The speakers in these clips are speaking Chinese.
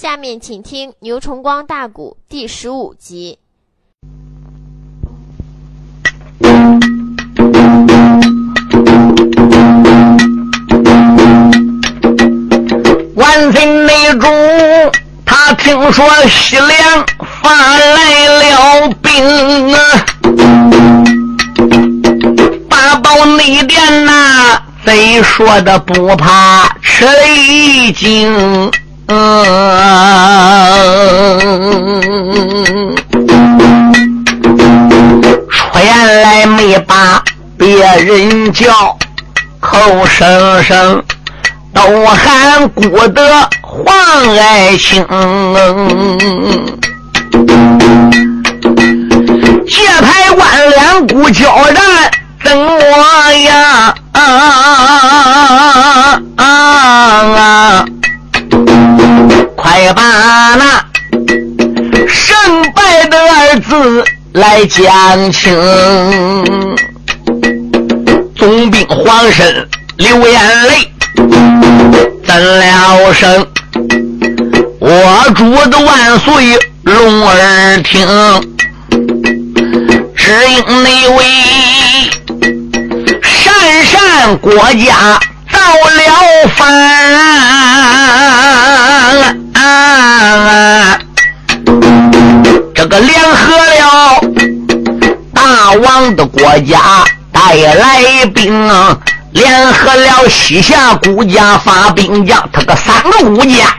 下面请听《牛崇光大鼓》第十五集。万岁内主，他听说西凉发来了兵啊，八宝内殿呐，贼说的不怕吃一惊。嗯，出言来没把别人叫，口声声都喊古德黄爱卿。界牌万两古交战怎么样？啊啊啊！快把那胜败的二字来讲清。总兵黄身流眼泪，怎了声？我主的万岁龙儿听，只因那位善善国家造了反。啊！这个联合了大王的国家带来兵，联合了西夏孤家发兵将，他个三个孤家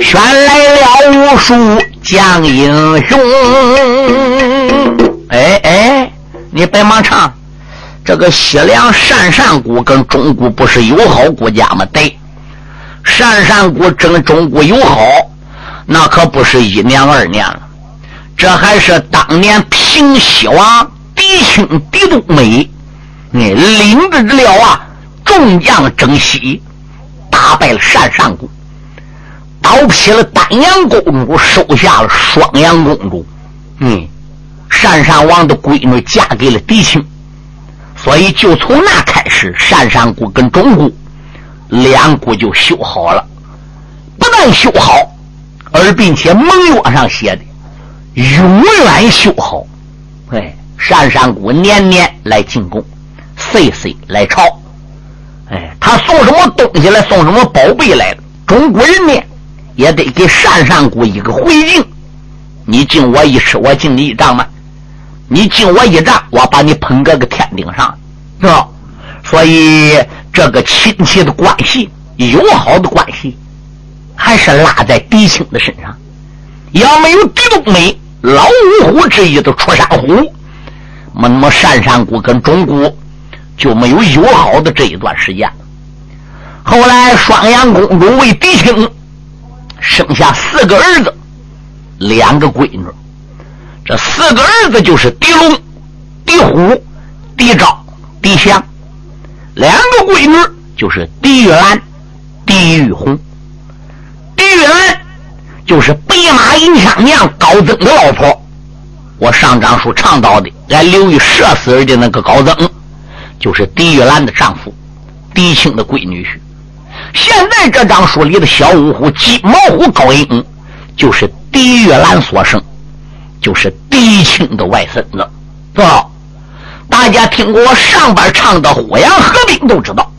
选来了无数将英雄。哎哎，你别忙唱，这个西凉鄯善国跟中国不是友好国家吗？对。鄯善国争中国友好，那可不是一年二年了，这还是当年平西王狄青狄都美，哎，领着了啊众将争西，打败了鄯善国，刀劈了丹阳公主，收下了双阳公主，嗯，鄯善王的闺女嫁给了狄青，所以就从那开始，鄯善国跟中国。两股就修好了，不但修好，而并且盟约上写的永远修好。哎，鄯善国年年来进贡，岁岁来朝。哎，他送什么东西来，送什么宝贝来了，中国人呢也得给鄯善国一个回敬。你敬我一尺，我敬你一丈嘛。你敬我一丈，我把你捧个个天顶上，是吧？所以。这个亲戚的关系，友好的关系，还是拉在狄青的身上。要没有狄冬梅老五虎之一的出山虎，那么单山谷跟中国就没有友好的这一段时间。后来双阳公主为狄青生下四个儿子，两个闺女。这四个儿子就是狄龙、狄虎、狄昭、狄祥。两个闺女就是狄玉兰、狄玉红。狄玉兰就是白马银枪娘高增的老婆。我上章书倡导的，俺刘玉射死人的那个高增，就是狄玉兰的丈夫，狄青的闺女婿。现在这章书里的小五虎金毛虎高英，就是狄玉兰所生，就是狄青的外孙子，吧？大家听过我上边唱的《火阳合兵》，都知道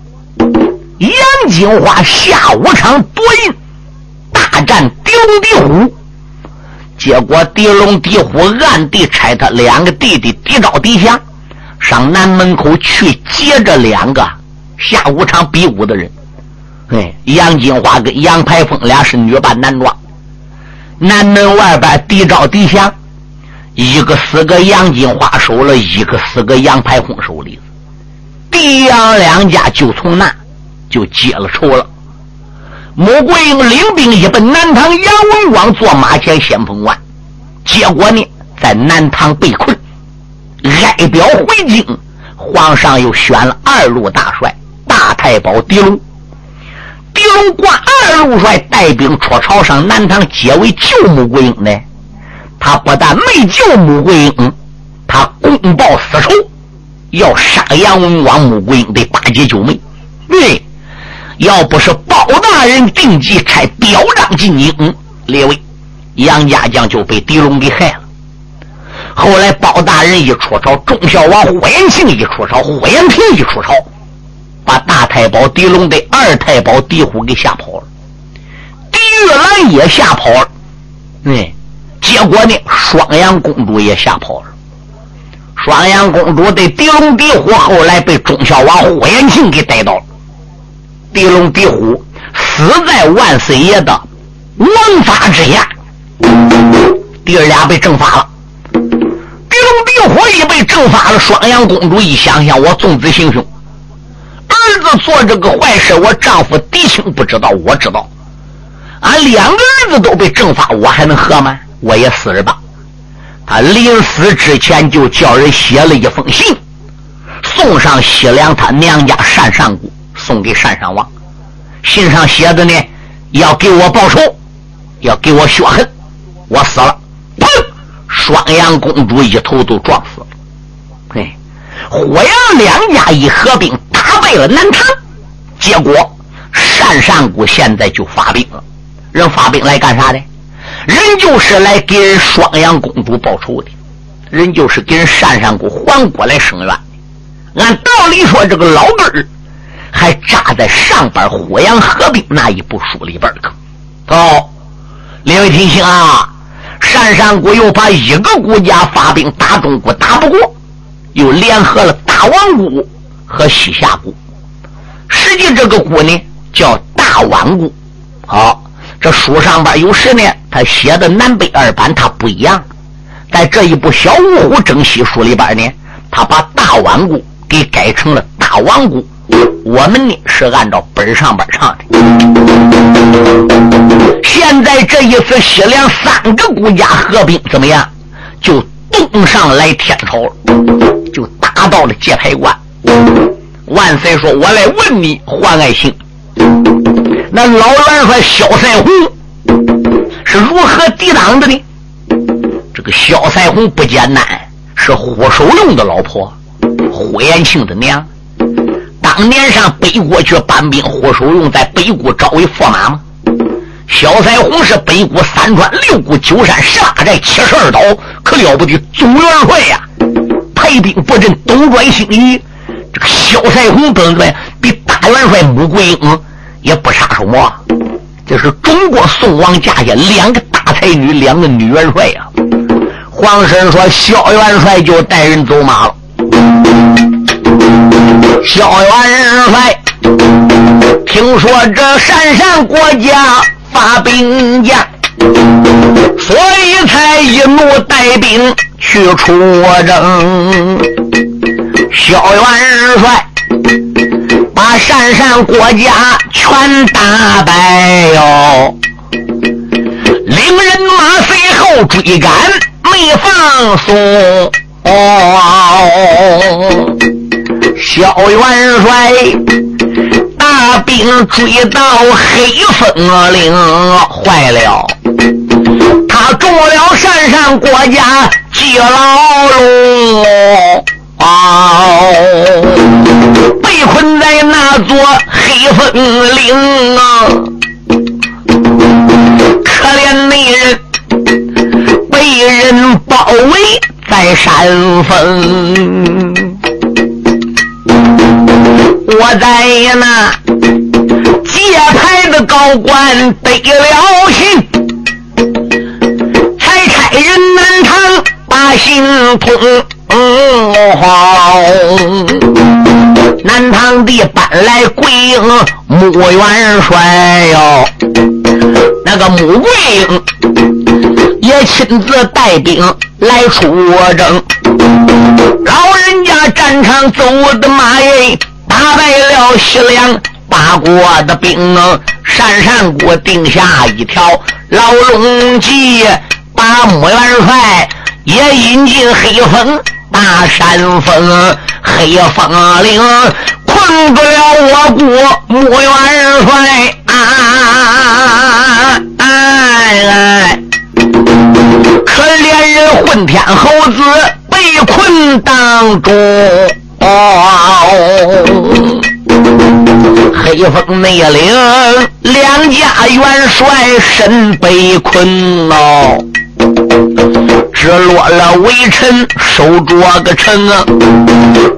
杨金花下五场夺印，大战狄龙狄虎，结果狄龙狄虎暗地差他两个弟弟狄昭狄祥上南门口去接这两个下五场比武的人。哎，杨金花跟杨排风俩是女扮男装，南门外边狄昭狄祥。一个四个杨金花手了，一个四个杨排风手里，狄杨两家就从那就结了仇了。穆桂英领兵一奔南唐，杨文广坐马前先锋官，结果呢，在南唐被困，哀表回京。皇上又选了二路大帅大太保狄龙，狄龙挂二路帅带兵出朝上南唐，结为救穆桂英呢。他不但没救穆桂英，他公报私仇，要杀杨文广。穆桂英得巴结九妹。对，要不是包大人定计开表彰进京，列位，杨家将就被狄龙给害了。后来包大人一出朝，忠孝王霍延庆一出朝，霍延平一出朝，把大太保狄龙的二太保狄虎给吓跑了，狄玉兰也吓跑了，嗯，结果呢，双阳公主也吓跑了。双阳公主的狄龙、狄虎后来被忠孝王霍延庆给逮到了。狄龙、狄虎死在万岁爷的王法之下，弟儿俩被正法了。狄龙、狄虎一被正法了，双阳公主一想想，我纵子行凶，儿子做这个坏事，我丈夫狄青不知道，我知道，俺两个儿子都被正法，我还能活吗？我也死了吧。他临死之前就叫人写了一封信，送上西凉他娘家单善姑，送给单善王。信上写的呢，要给我报仇，要给我血恨。我死了，砰！双阳公主一头都撞死了。哎，火阳两家一合并，打败了南唐，结果单善姑现在就发兵了。人发兵来干啥的？人就是来给人双阳公主报仇的，人就是给人单善姑还过来生冤的。按道理说，这个老根儿还扎在上边火阳合并那一部书里边儿可。哦，列位听清啊！单善姑又把一个国家发兵打中国打不过，又联合了大王姑和西夏姑。实际这个姑呢叫大宛姑。好。这书上边有时呢，他写的南北二版他不一样。在这一部《小五虎征西书》里边呢，他把大宛姑给改成了大王姑。我们呢是按照本上边唱的。现在这一次西凉三个国家合并怎么样？就东上来天朝了，就打到了界牌关。万岁说：“我来问你，换爱卿。”那老元帅萧赛红是如何抵挡的呢？这个萧赛红不简单，是霍守龙的老婆，霍延庆的娘。当年上北国去搬兵，霍守龙在北国招为驸马吗？萧赛红是北国三川六谷九山十八寨七十二岛，可了不得总元帅呀！排兵布阵，斗转星移。这个萧赛红本来比大元帅穆桂英？也不差什么，这是中国宋王家下两个大才女，两个女元帅呀。黄生说：“萧元帅就带人走马了。”萧元帅听说这山上国家发兵将，所以才一怒带兵去出征。萧元帅。把山上国家全打败哟，领人马随后追赶，没放松。哦，小元帅大兵追到黑风岭，坏了，他中了山上国家几牢笼。被困在那座黑风岭啊！可怜那人被人包围在山峰，我在那界牌的高官得了信，才差人南唐把信通。好，南唐的搬来桂英穆元帅哟，那个穆桂英也亲自带兵来出征，老人家战场走的马耶，打败了西凉八国的兵啊，单善国定下一条牢笼计，把穆元帅也引进黑风。大山峰，黑风岭，困住了我国穆元帅。可怜人混天猴子被困当中。黑风内领两家元帅身被困哦。失落了微臣守着个城啊，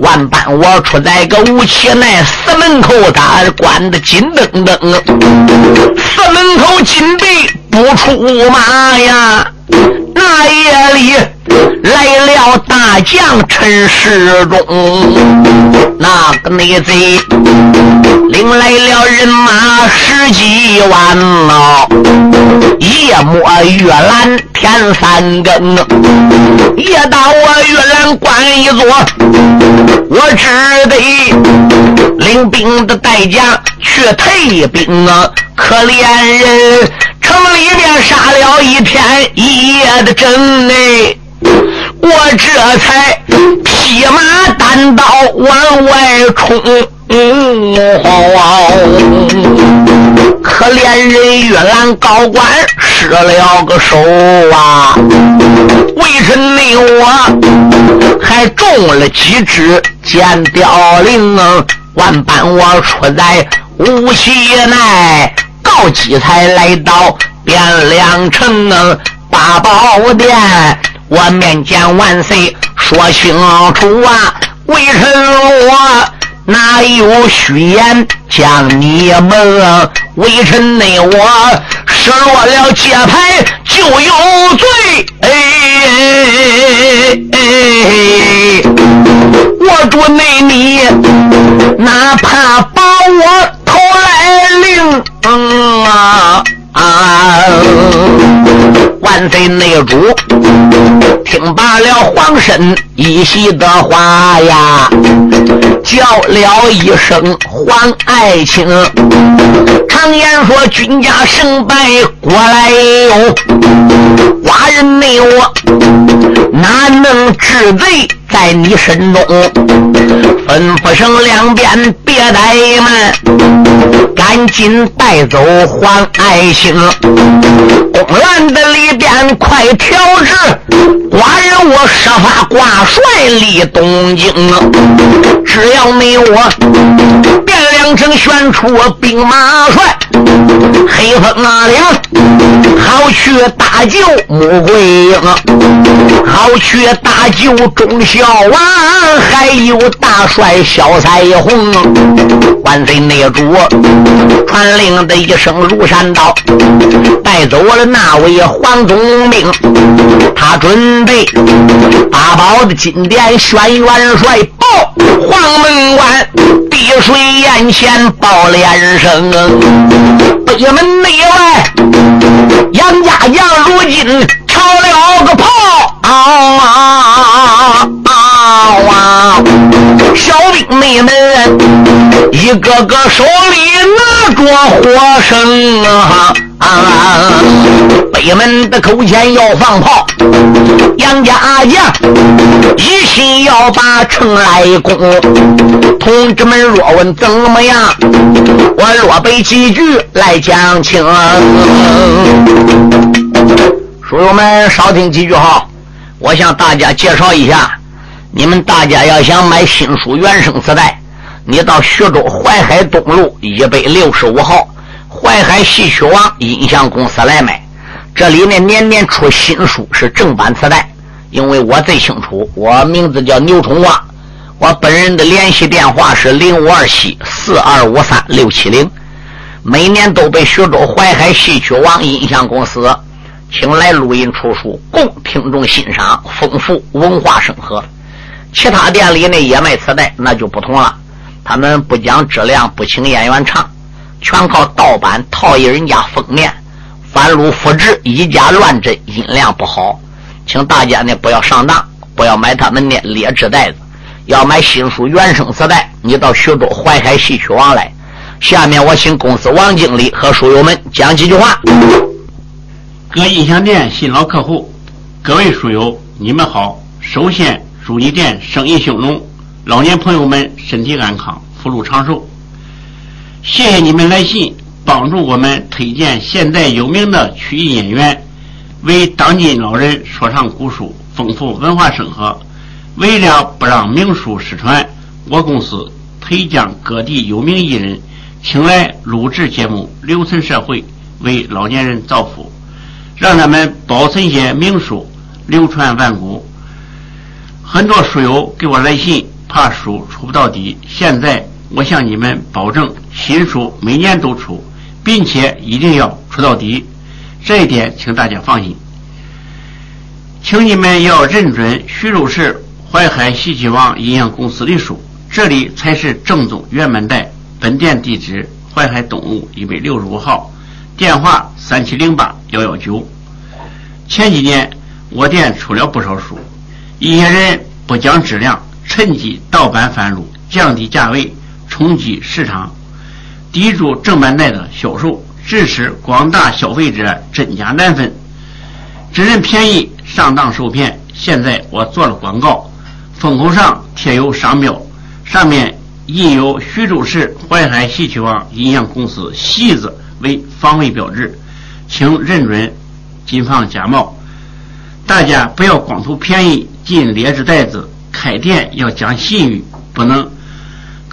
万般我出在个武器内，四门口他关的紧登登，四门口紧闭不出马呀。那夜里来了大将陈世忠，那个内贼领来了人马十几万呐，夜摸月兰天三更，夜到我月兰关一座，我只得领兵的代价去退兵啊，可怜人。城里面杀了一天一夜的阵哎，我这才披马单刀往外冲。可怜人越兰高官失了个手啊！为臣你我还中了几支箭雕翎啊！万般我出在武器内。到几才来到汴梁城八宝殿，我面见万岁说清楚啊！微臣我哪有虚言将你蒙？微臣内我失落了节牌就有罪。哎，我主内你哪怕把我头来领。嗯啊啊！万岁内主，听罢了皇婶一席的话呀，叫了一声皇爱卿。常言说，君家胜败过来有，寡人没有哪能治罪？在你身中，吩咐声两边别怠慢，赶紧带走黄爱卿。公园的里边快调制，寡人我设法挂帅立东京。只要没我便京城选出兵马帅，黑风阿岭好去搭救穆桂英，好去搭救忠孝。王还有大帅萧彩虹，万岁内主传令的一声如山倒，带走了那位黄宗兵，他准备八宝的金殿选元帅黄门关碧水眼前报连声，北门内外杨家将如今吵了个炮。啊！小兵妹们一个个手里拿着火绳啊！北门的口前要放炮，杨家阿将一心要把城来攻。同志们若问怎么样，我若背几句来讲清。书友们少听几句哈，我向大家介绍一下。你们大家要想买新书原声磁带，你到徐州淮海东路一百六十五号淮海戏曲王音像公司来买。这里呢年年出新书，是正版磁带。因为我最清楚，我名字叫牛崇旺，我本人的联系电话是零五二七四二五三六七零。每年都被徐州淮海戏曲王音像公司请来录音出书，供听众欣赏，丰富文化生活。其他店里呢也卖磁带，那就不同了。他们不讲质量，不请演员唱，全靠盗版套印人家封面，翻录复制，以假乱真，音量不好。请大家呢不要上当，不要买他们的劣质袋子。要买新书原声磁带，你到徐州淮海戏曲网来。下面我请公司王经理和书友们讲几句话。各音响店新老客户，各位书友，你们好。首先。祝你店生意兴隆，老年朋友们身体安康，福禄长寿。谢谢你们来信，帮助我们推荐现在有名的曲艺演员，为当今老人说唱古书，丰富文化生活。为了不让名书失传，我公司培将各地有名艺人，请来录制节目，留存社会，为老年人造福，让他们保存些名书，流传万古。很多书友给我来信，怕书出不到底。现在我向你们保证，新书每年都出，并且一定要出到底。这一点，请大家放心。请你们要认准徐州市淮海戏曲网音像公司的书，这里才是正宗原版带。本店地址：淮海东路一百六十五号，电话：三七零八幺幺九。前几年我店出了不少书，一些人不讲质量，趁机盗版贩入，降低价位，冲击市场，抵住正版带的销售。致使广大消费者真假难分，只认便宜上当受骗。现在我做了广告，封口上贴有商标，上面印有徐州市淮海戏曲网音像公司“戏”字为防伪标志，请认准，谨防假冒。大家不要光图便宜进劣质袋子，开店要讲信誉，不能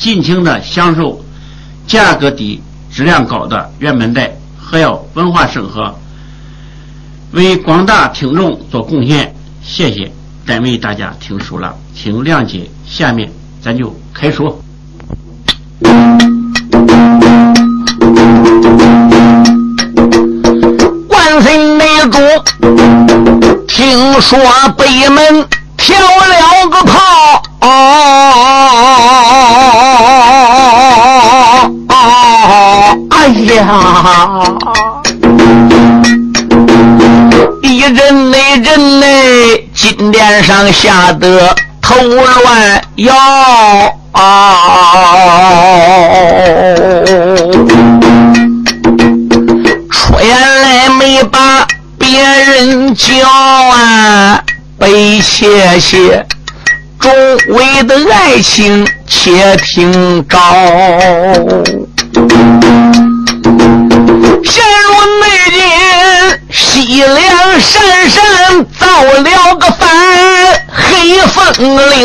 尽情的享受价格低、质量高的原版带。还要文化审核，为广大听众做贡献，谢谢，单为大家听书了，请谅解。下面咱就开说。万岁内主，听说北门跳了个炮。哎呀！一阵内阵内，金殿上吓得头乱摇。出言来没把别人叫啊，被谢谢。众位的爱情，且听招。陷入内奸，西凉山上造了个反黑风岭，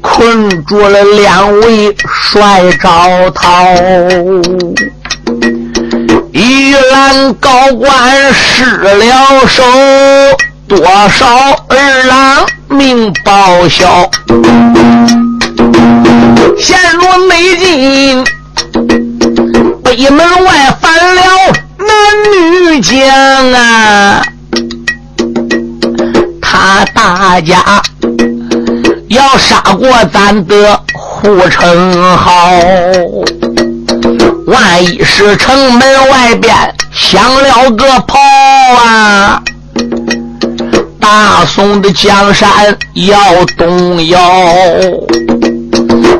困住了两位帅招涛。玉兰高官失了手，多少儿郎命报销。陷入内境，北门外翻了男女将啊！他大家要杀过咱的护城壕，万一是城门外边响了个炮啊，大宋的江山要动摇。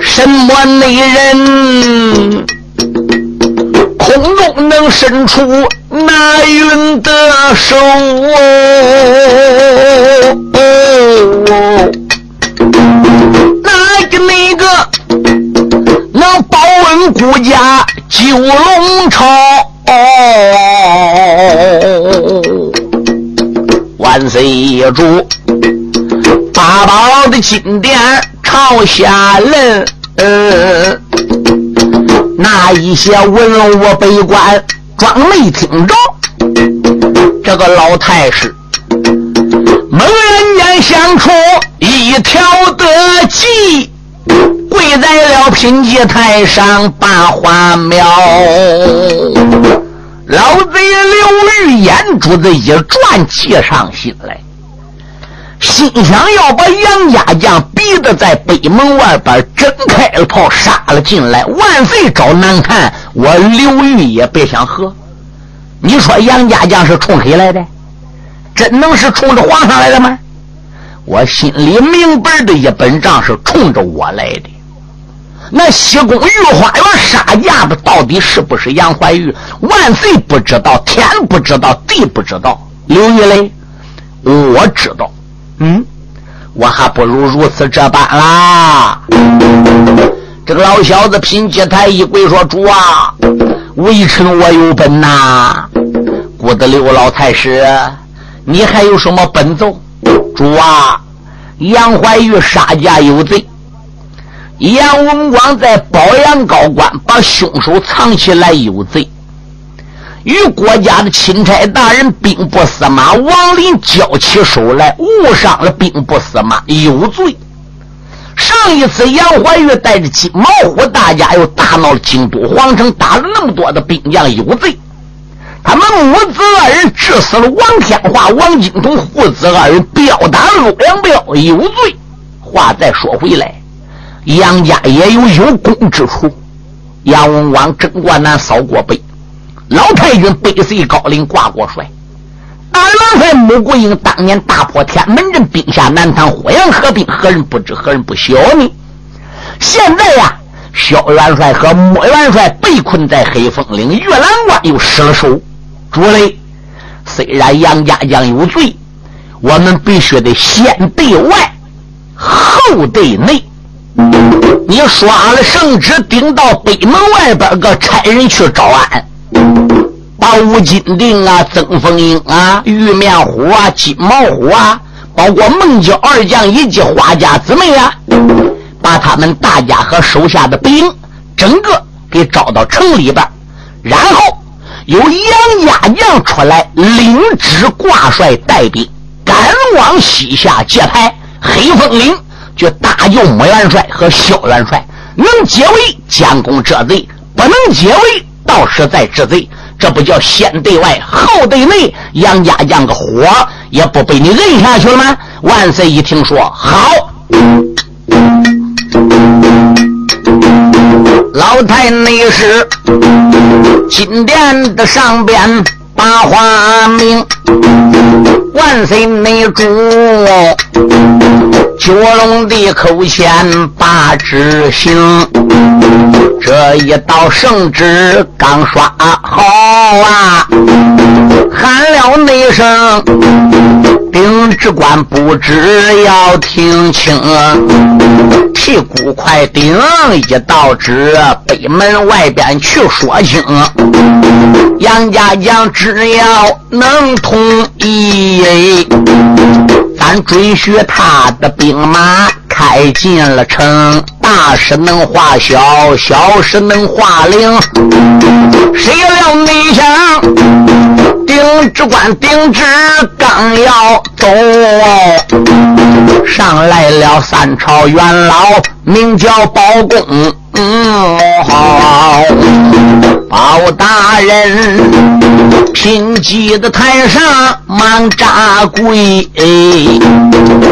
什么内人，空中能伸出那云的手？哪个那个能保稳国家九龙朝？万岁主，八宝的金殿。朝下人，那一些文武百官装没听着。这个老太师猛然间想出一条得计，跪在了品级台上把花苗。老贼刘玉眼珠子一转，起上心来。心想要把杨家将逼得在北门外边真开了炮杀了进来，万岁找难看，我刘玉也别想和。你说杨家将是冲谁来的？真能是冲着皇上来的吗？我心里明白的一本账是冲着我来的。那西宫御花园杀架的到底是不是杨怀玉？万岁不知道，天不知道，地不知道。刘玉雷，我知道。嗯，我还不如如此这般啦。这个老小子品阶抬一跪说：“主啊，微臣我有本呐。”顾得刘老太师，你还有什么本奏？主啊，杨怀玉杀驾有罪。杨文广在保阳高官把凶手藏起来有罪，与国家的钦差大人兵部司马王林交起手来，误伤了兵部司马有罪。上一次杨怀玉带着金毛虎大家又大闹了京都皇城，打了那么多的兵将有罪。他们母子二人致死了王天华、王金童父子二人，彪打洛阳彪有罪。话再说回来。杨家也有有功之处。杨文广征过南，扫过北，老太君背随高陵，挂过帅。大元帅穆桂英当年大破天门阵，兵下南唐火阳合兵，何人不知，何人不晓呢？现在呀，萧元帅和穆元帅被困在黑风岭玉兰关，又失了手。主嘞，虽然杨家将有罪，我们必须得先对外，后对内。你刷了圣旨，顶到北门外边，个差人去招安，把吴金定啊、曾凤英啊、玉面虎啊、金毛虎啊，包括孟郊二将以及花家姊妹啊，把他们大家和手下的兵整个给招到城里边，然后由杨家将出来领旨挂帅带兵，赶往西夏界牌黑风岭。就大救穆元帅和萧元帅，能解围将功折罪，不能解围到时再治贼。这不叫先对外后对内，杨家将个火也不被你摁下去了吗？万岁一听说好，老太内侍金殿的上边把话明，万岁内主。九龙的口前把旨行，这一道圣旨刚刷好啊，喊了那声，兵职官不知要听清，屁股快顶一道旨，北门外边去说清，杨家将只要能同意。准许他的兵马开进了城，大事能化小，小事能化灵。谁料没想，丁知官丁知刚要走，上来了三朝元老，名叫包公。嗯，好，包大人，贫瘠的台上忙扎跪，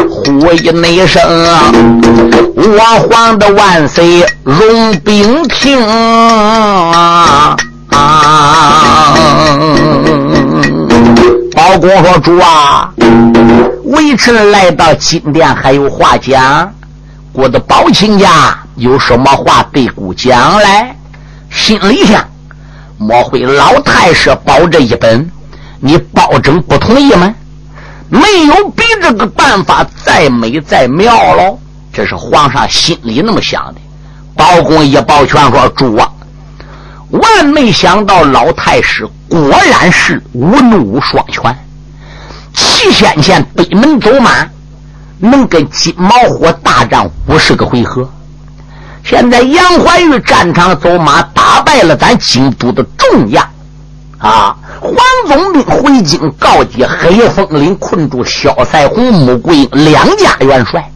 呼一内声，我皇的万岁容禀听啊！包公说：“主啊，微臣来到金殿，还有话讲。我的包亲家。”有什么话对姑讲来？心里想：莫非老太师保这一本，你保证不同意吗？没有比这个办法再美再妙喽！这是皇上心里那么想的。包公一抱拳说：“主啊，万没想到老太师果然是文武双全，七先前北门走马，能跟金毛虎大战五十个回合。”现在杨怀玉战场走马打败了咱京都的众将，啊，黄宗兵回京告捷，黑风岭困住萧赛红、穆桂英两家元帅，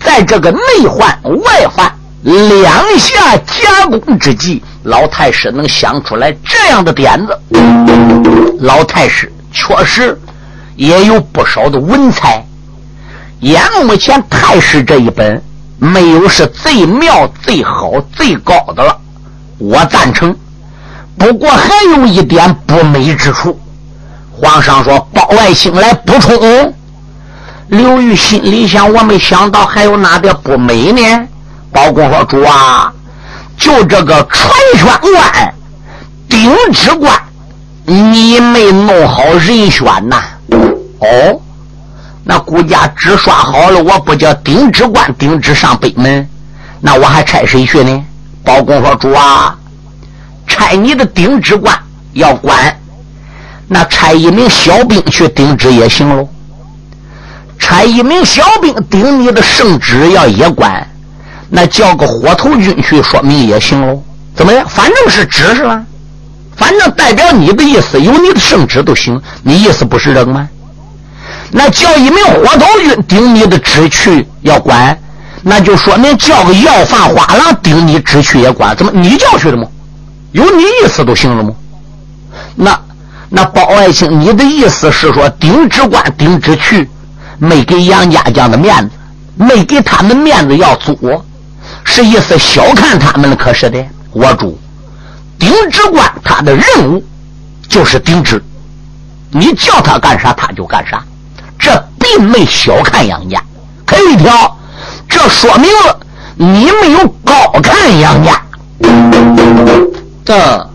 在这个内患外患两下夹攻之际，老太师能想出来这样的点子，老太师确实也有不少的文采，眼目前太师这一本。没有是最妙、最好、最高的了，我赞成。不过还有一点不美之处。皇上说：“包外星来补充。”刘裕心里想：“我没想到还有哪点不美呢？”包公说：“主啊，就这个传宣官、丁知官，你没弄好人选呐？哦，那顾家纸刷好了，我不叫丁知官、丁知上北门，那我还差谁去呢？包公说：“主啊，差你的丁知官要管，那差一名小兵去顶旨也行喽。差一名小兵顶你的圣旨要也管。”那叫个火头军去说明也行喽，怎么样？反正是指示了，反正代表你的意思，有你的圣旨都行。你意思不是这个吗？那叫一名火头军顶你的旨去要管，那就说明叫个要饭花郎顶你旨去也管。怎么你叫去了吗？有你意思都行了吗？那那包爱卿，你的意思是说顶职官顶职去，没给杨家将的面子，没给他们面子要做。是意思小看他们了，可是的，我主丁知官他的任务就是顶旨，你叫他干啥他就干啥，这并没小看杨家。可一条，这说明了你没有高看杨家。这，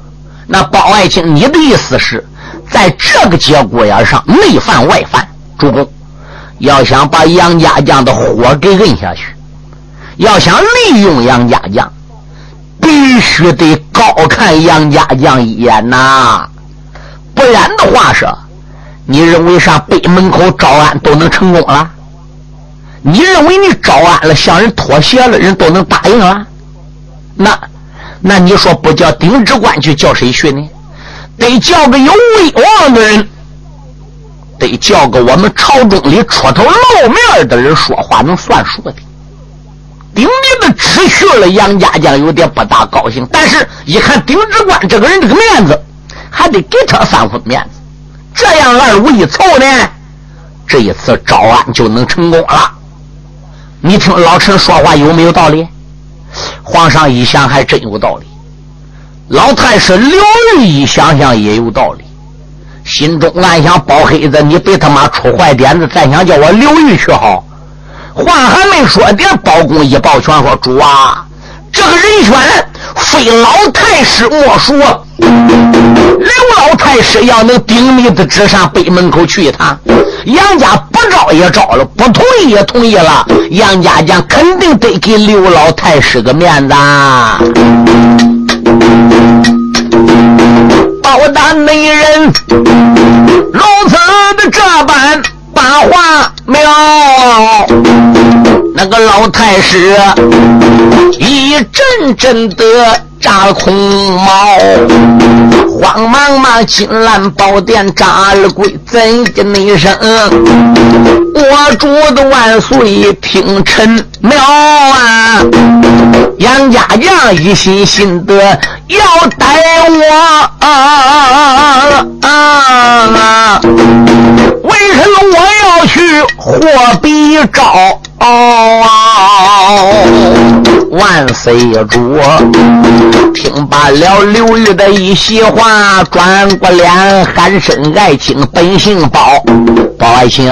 那包爱卿，你的意思是在这个节骨眼上内犯外犯？主公要想把杨家将的火给摁下去。要想利用杨家将，必须得高看杨家将一眼呐，不然的话是，你认为上北门口招安都能成功了？你认为你招安了，向人妥协了，人都能答应了？那，那你说不叫丁知官去，叫谁去呢？得叫个有威望的人，得叫个我们朝中里出头露面的人，说话能算数的。丁你的旨去了，杨家将有点不大高兴。但是，一看丁知官这个人这个面子，还得给他三分面子。这样二五一凑呢，这一次招安就能成功了。你听老臣说话有没有道理？皇上一想，还真有道理。老太师刘玉一想想也有道理，心中暗想：包黑子，你别他妈出坏点子，再想叫我刘玉去好。话还没说点，包公一抱拳说：“主啊，这个人选非老太师莫属。刘老太师要能顶你的旨上北门口去一趟，杨家不招也招了，不同意也同意了。杨家将肯定得给刘老太师个面子。包大美人如此的这般。”把话苗，那个老太师一阵阵的大空毛，慌忙忙金兰宝殿扎了跪，怎的那声？我主的万岁听臣苗啊！杨家将一心心的要逮我啊啊啊！为什么我要去货比招？万岁主！听罢了刘玉的一席话，转过脸喊声：“爱卿，本姓包，包爱卿。”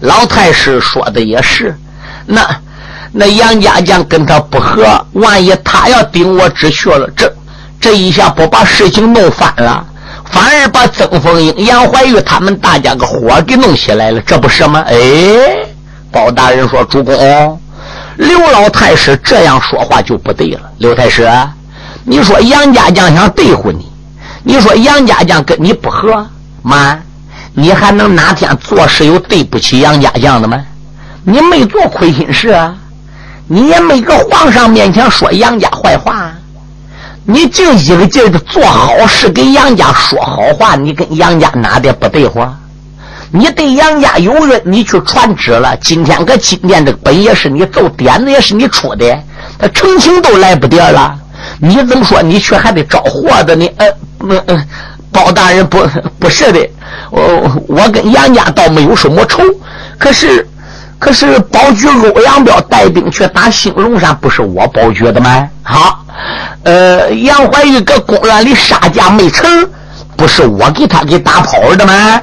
老太师说的也是，那那杨家将跟他不和，万一他要顶我旨去了，这这一下不把事情弄翻了？反而把曾凤英、杨怀玉他们大家个火给弄起来了，这不是吗？哎，包大人说：“主公，刘老太师这样说话就不对了。刘太师，你说杨家将想对付你，你说杨家将跟你不和，妈，你还能哪天做事有对不起杨家将的吗？你没做亏心事啊，你也没搁皇上面前说杨家坏话。”你净一个劲的做好事，给杨家说好话，你跟杨家哪点不对话？你对杨家有恩，你去传旨了。今天搁金殿这个本也是你奏，点子也是你出的，他成情都来不得了。你怎么说？你却还得招祸的呢？呃，呃，包大人不不是的，我我跟杨家倒没有什么仇，可是可是包举欧阳彪带兵去打兴隆山，不是我包举的吗？好。呃，杨怀玉搁公园里杀价没成，不是我给他给打跑的吗？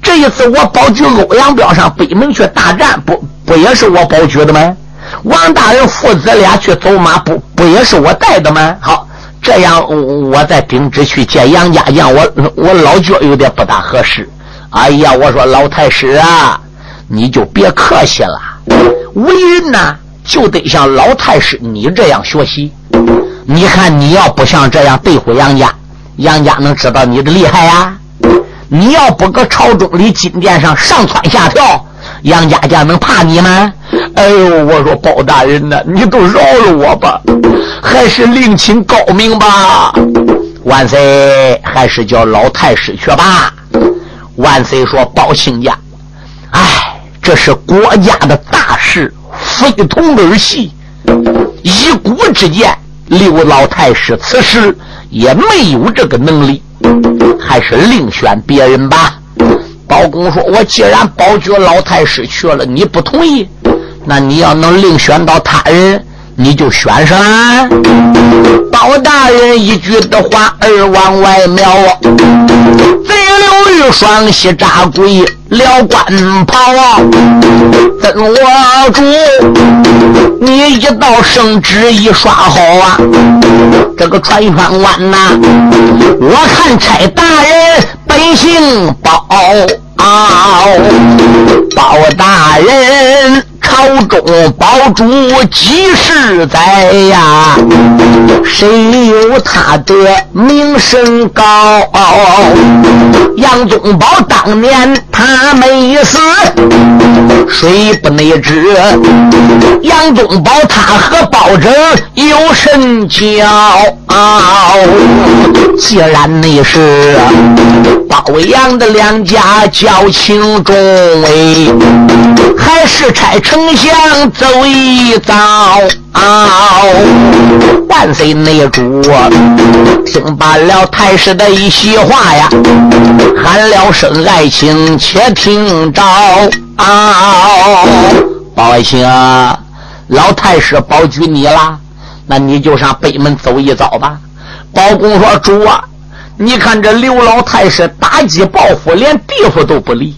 这一次我保举欧阳彪上北门去大战，不不也是我保举的吗？王大人父子俩去走马，不不也是我带的吗？好，这样我再秉旨去见杨家将，我我老觉有点不大合适。哎呀，我说老太师啊，你就别客气了，为人呐就得像老太师你这样学习。你看你要不像这样对付杨家，杨家能知道你的厉害呀？你要不搁朝中里金殿上上蹿下跳，杨家将能怕你吗？哎呦，我说包大人呐，你都饶了我吧，还是另请高明吧。万岁，还是叫老太师去吧。万岁说：“包亲家，哎，这是国家的大事，非同儿戏。以古之见，刘老太师此时也没有这个能力，还是另选别人吧。”包公说：“我既然包举老太师去了，你不同意，那你要能另选到他人，你就选上。”包大人一句的话，儿往外瞄。贼刘玉双膝扎跪，了官袍。真我主，你一道圣旨一刷好啊！这个穿川关呐，我看差大人本姓包，包大人。朝中保主几十载呀，谁有他的名声高？杨宗保当年他没死，谁不内知？杨宗保他和包拯有甚交？既然你是包养的两家交情重哎，还是差丞相走一遭。万岁内主听罢了太师的一席话呀，喊了声爱卿，且听着。包爱卿，老太师保举你了，那你就上北门走一遭吧。包公说：“主啊，你看这刘老太师打击报复，连地府都不离。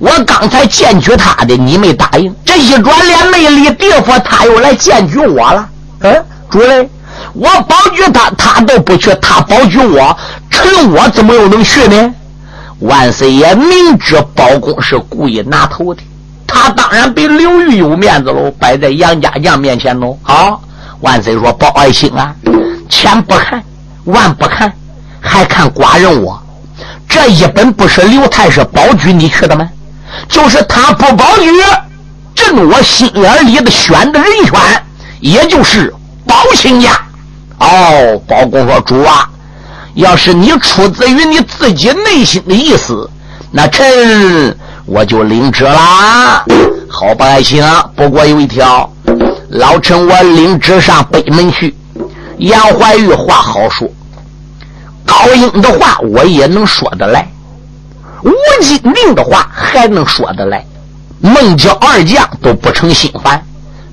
我刚才荐举他的，你没答应。这一转脸没离地府，他又来荐举我了。嗯，主嘞，我保举他，他都不去；他保举我，臣我怎么又能去呢？万岁爷明知包公是故意拿头的，他当然比刘玉有面子喽，摆在杨家将面前喽。好，万岁说：包爱卿啊，千不看。”万不看，还看寡人我。这一本不是刘太师保举你去的吗？就是他不保举，朕我心眼里的选的人选，也就是包亲家。哦，包公说：“主啊，要是你出自于你自己内心的意思，那臣我就领旨啦。好，百姓，不过有一条，老臣我领旨上北门去。杨怀玉话好说。”高英的话我也能说得来，吴金定的话还能说得来，孟郊二将都不成心烦。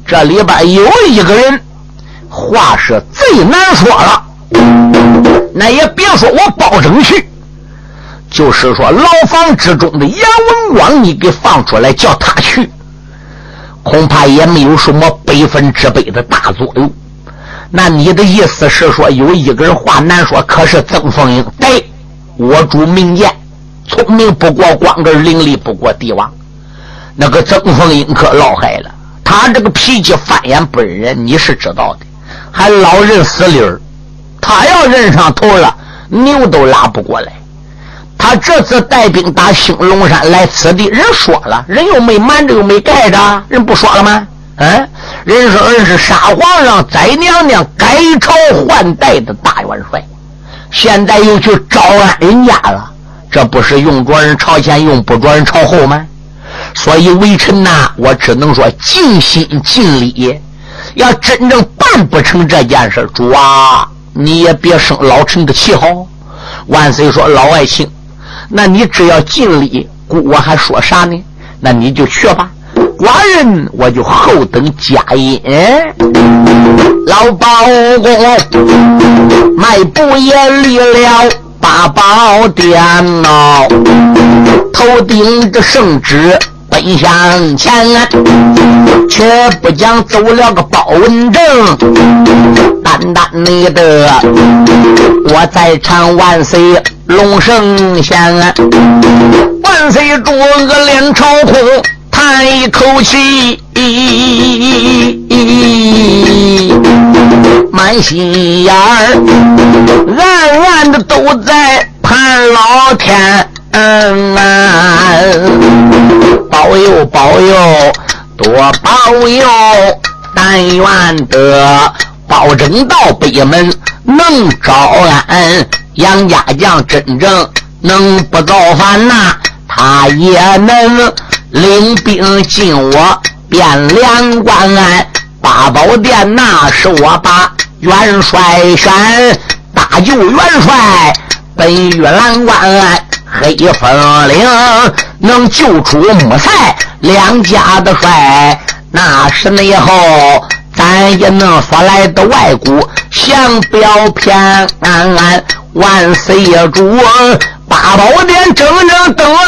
这里边有一个人话是最难说了，那也别说我包拯去，就是说牢房之中的杨文广，你给放出来叫他去，恐怕也没有什么百分之百的大作用。那你的意思是说，有一个人话难说，可是曾凤英对，我主明鉴，聪明不过光根，伶俐不过帝王。那个曾凤英可老害了，他这个脾气翻眼不认人，你是知道的，还老认死理儿。他要认上头了，牛都拉不过来。他这次带兵打兴隆山来此地，人说了，人又没瞒着，又没盖着，人不说了吗？嗯，人说人是杀皇上、宰娘娘、改朝换代的大元帅，现在又去招安人家了，这不是用着人朝前，用不着人朝后吗？所以微臣呐，我只能说尽心尽力。要真正办不成这件事，主啊，你也别生老臣的气好。万岁说老爱卿，那你只要尽力，姑我还说啥呢？那你就去吧。寡人我就后等佳音，老包公迈步也离了八宝殿呐，头顶着圣旨奔向前，却不讲走了个包文正，单单你的我在唱万岁龙圣仙，万岁诸葛脸朝空，叹一口气，满心眼儿暗暗的都在盼老天。嗯啊，保佑保佑，多保佑！但愿得保证到北门能招安，杨家将真正能不造反呐，他也能领兵进我汴梁关。八宝殿那是我把元帅选，大救元帅奔玉兰关。黑风岭能救出穆赛两家的帅，那是内后咱也能说来的外骨降表偏安安万岁爷主八宝殿整整等了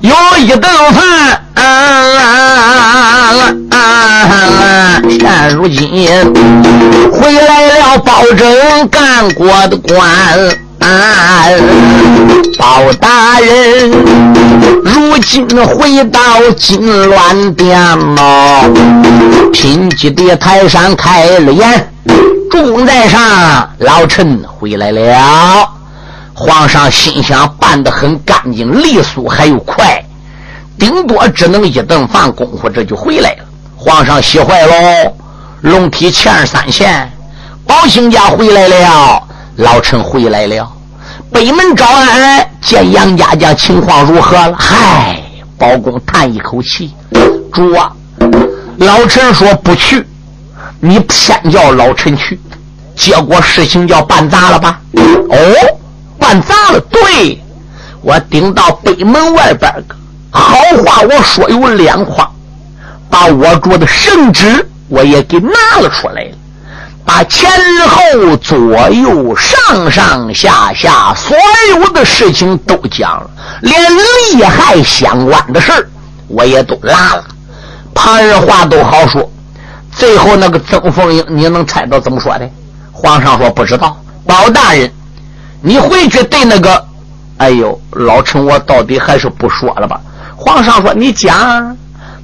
有一顿饭，现如今回来了，保证干过的官。包大人，如今回到金銮殿了，贫瘠的泰山开了眼，众在上，老臣回来了。皇上心想，办得很干净利索，还有快，顶多只能一顿饭功夫，这就回来了。皇上喜坏喽，龙体欠三县，宝兴家回来了。老臣回来了，北门招安，见杨家将情况如何了？嗨，包公叹一口气：“主啊，老臣说不去，你偏叫老臣去，结果事情叫办砸了吧？哦，办砸了。对，我顶到北门外边个好话，我说有两话，把我着的圣旨我也给拿了出来了。”把前后左右上上下下所有的事情都讲了，连利害相关的事我也都拉了。旁人话都好说，最后那个曾凤英，你能猜到怎么说的？皇上说不知道。包大人，你回去对那个，哎呦，老臣我到底还是不说了吧。皇上说你讲，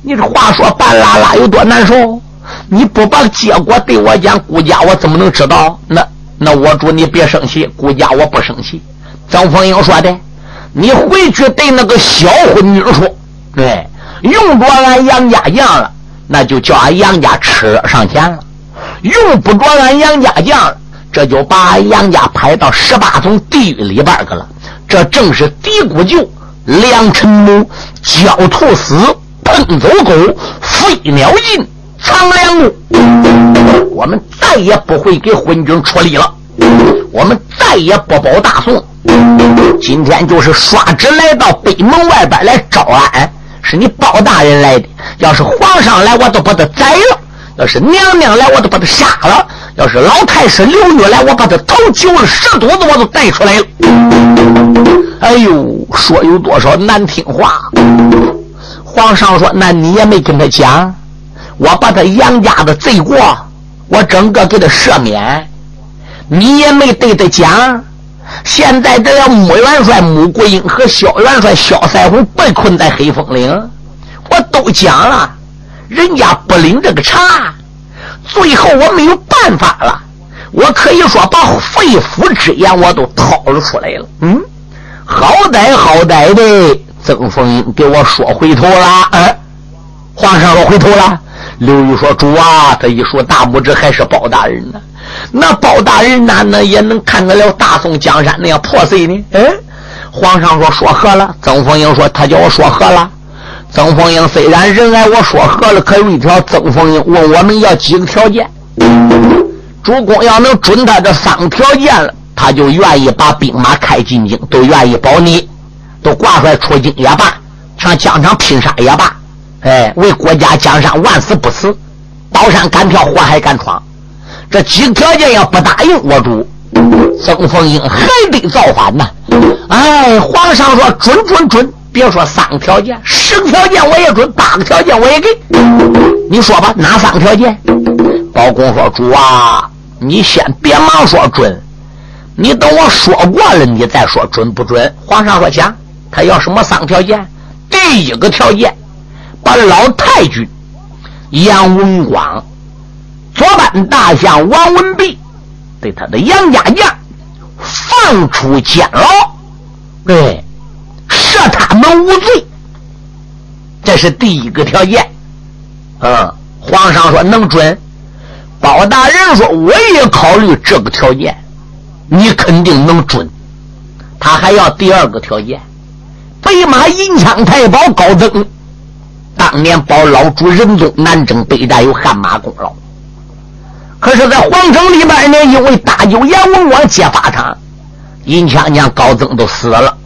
你这话说半拉拉有多难受。你不把结果对我讲，顾家我怎么能知道？那那我主你别生气，顾家我不生气。曾凤英说的，你回去对那个小婚女说，对，用着俺杨家将了，那就叫俺杨家吃上钱了；用不着俺杨家将，这就把俺杨家排到十八层地狱里边去了。这正是嘀咕舅、梁臣母、狡兔死、碰走狗、飞鸟尽。长梁木，我们再也不会给昏君出力了。我们再也不保大宋。今天就是刷旨来到北门外边来招安，是你包大人来的。要是皇上来，我都把他宰了；要是娘娘来，我都把他杀了；要是老太师刘玉来，我把他头揪了十肚子，我都带出来了。哎呦，说有多少难听话？皇上说：“那你也没跟他讲。”我把他杨家的罪过，我整个给他赦免，你也没对他讲。现在这要穆元帅穆国英和萧元帅萧赛红被困在黑风岭，我都讲了，人家不领这个茶，最后我没有办法了，我可以说把肺腑之言我都掏了出来了。嗯，好歹好歹的，曾凤英给我说回头了。嗯，皇上说回头了。刘裕说：“主啊，他一竖大拇指还是包大人呢。那包大人哪能也能看得了大宋江山那样破碎呢？”嗯，皇上说：“说和了。”曾凤英说：“他叫我说和了。”曾凤英虽然人爱我说和了，可有一条，曾凤英问我们要几个条件。主公要能准他这三个条件了，他就愿意把兵马开进京，都愿意保你，都挂出来出京也罢，上疆场拼杀也罢。哎，为国家江山万死不辞，刀山敢跳，火海敢闯。这几个条件要不答应，我主曾凤英还得造反呢。哎，皇上说准准准，别说三个条件，十个条件我也准，八个条件我也给。你说吧，哪三个条件？包公说：“主啊，你先别忙说准，你等我说过了，你再说准不准。”皇上说：“讲，他要什么三个条件？第一个条件，把老太君杨文广、左班大将王文弼对他的杨家将放出监牢，对。”赦他们无罪，这是第一个条件。嗯，皇上说能准。包大人说我也考虑这个条件，你肯定能准。他还要第二个条件。北马银枪太保高增，当年保老主仁宗南征北战有汗马功劳。可是，在皇城里边呢，因为大舅杨文广揭发他，银枪将高增都死了。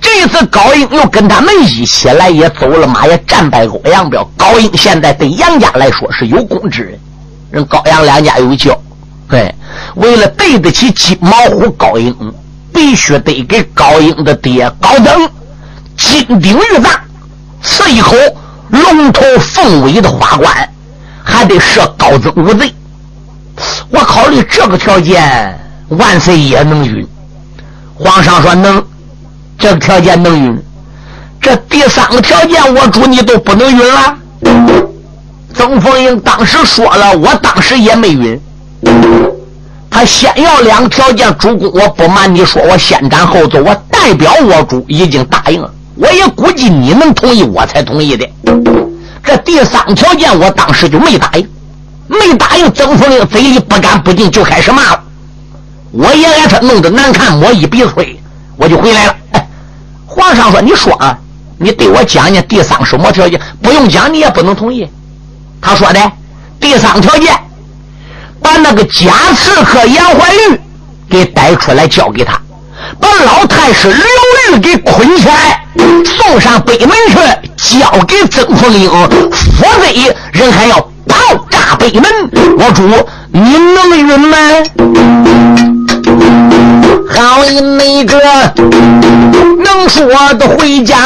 这次高英又跟他们一起来，也走了马，也战败欧阳彪。高英现在对杨家来说是有功之人，人高阳两家有交。对，为了对得起金毛虎高英，必须得给高英的爹高增金鼎玉葬，赐一口龙头凤尾的花冠，还得赦高增无罪。我考虑这个条件，万岁也能允。皇上说能。这个条件能允，这第三个条件我主你都不能允了。曾凤英当时说了，我当时也没允。他先要两个条件，主公，我不瞒你说，我先斩后奏，我代表我主已经答应了。我也估计你能同意，我才同意的。这第三条件，我当时就没答应，没答应。曾凤英嘴里不敢不敬，就开始骂了。我也挨他弄得难看，抹一鼻灰，我就回来了。皇上说：“你说啊，你对我讲讲第三什么条件？不用讲，你也不能同意。”他说的第三条件，把那个假刺客杨怀玉给逮出来交给他，把老太师刘玉给捆起来，送上北门去，交给曾凤英。否则人还要炮炸北门。我主，你能允吗？好一那个能说的会讲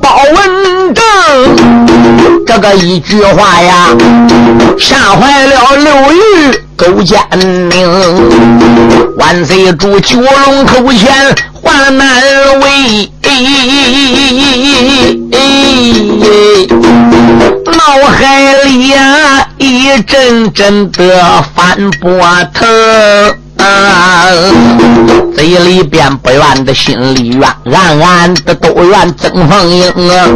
包文正，这个一句话呀，吓坏了刘玉勾践明。万岁主九龙口前还难为，脑海里呀一阵阵的翻波腾。嘴里边不愿的，心里怨，暗暗的都怨曾凤英啊！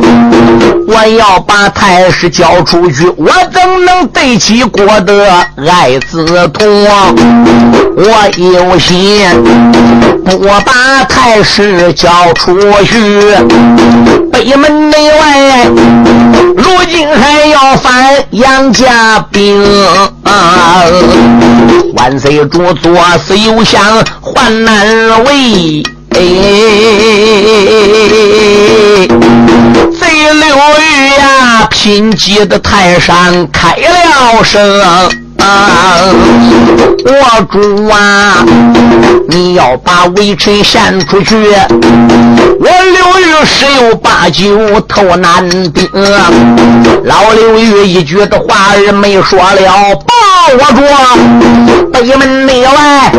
我要把太师交出去，我怎能对起郭德爱子图？我有心不把太师交出去，北门内外如今还要反杨家兵！万岁主左思右想还难为，贼刘玉呀，贫瘠的泰山开了声啊。我主啊，你要把微臣献出去，我刘玉十有八九投南兵。老刘玉一句的话儿没说了，报我主，北门内外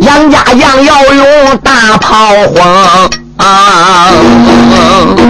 杨家将要用大炮轰。啊啊啊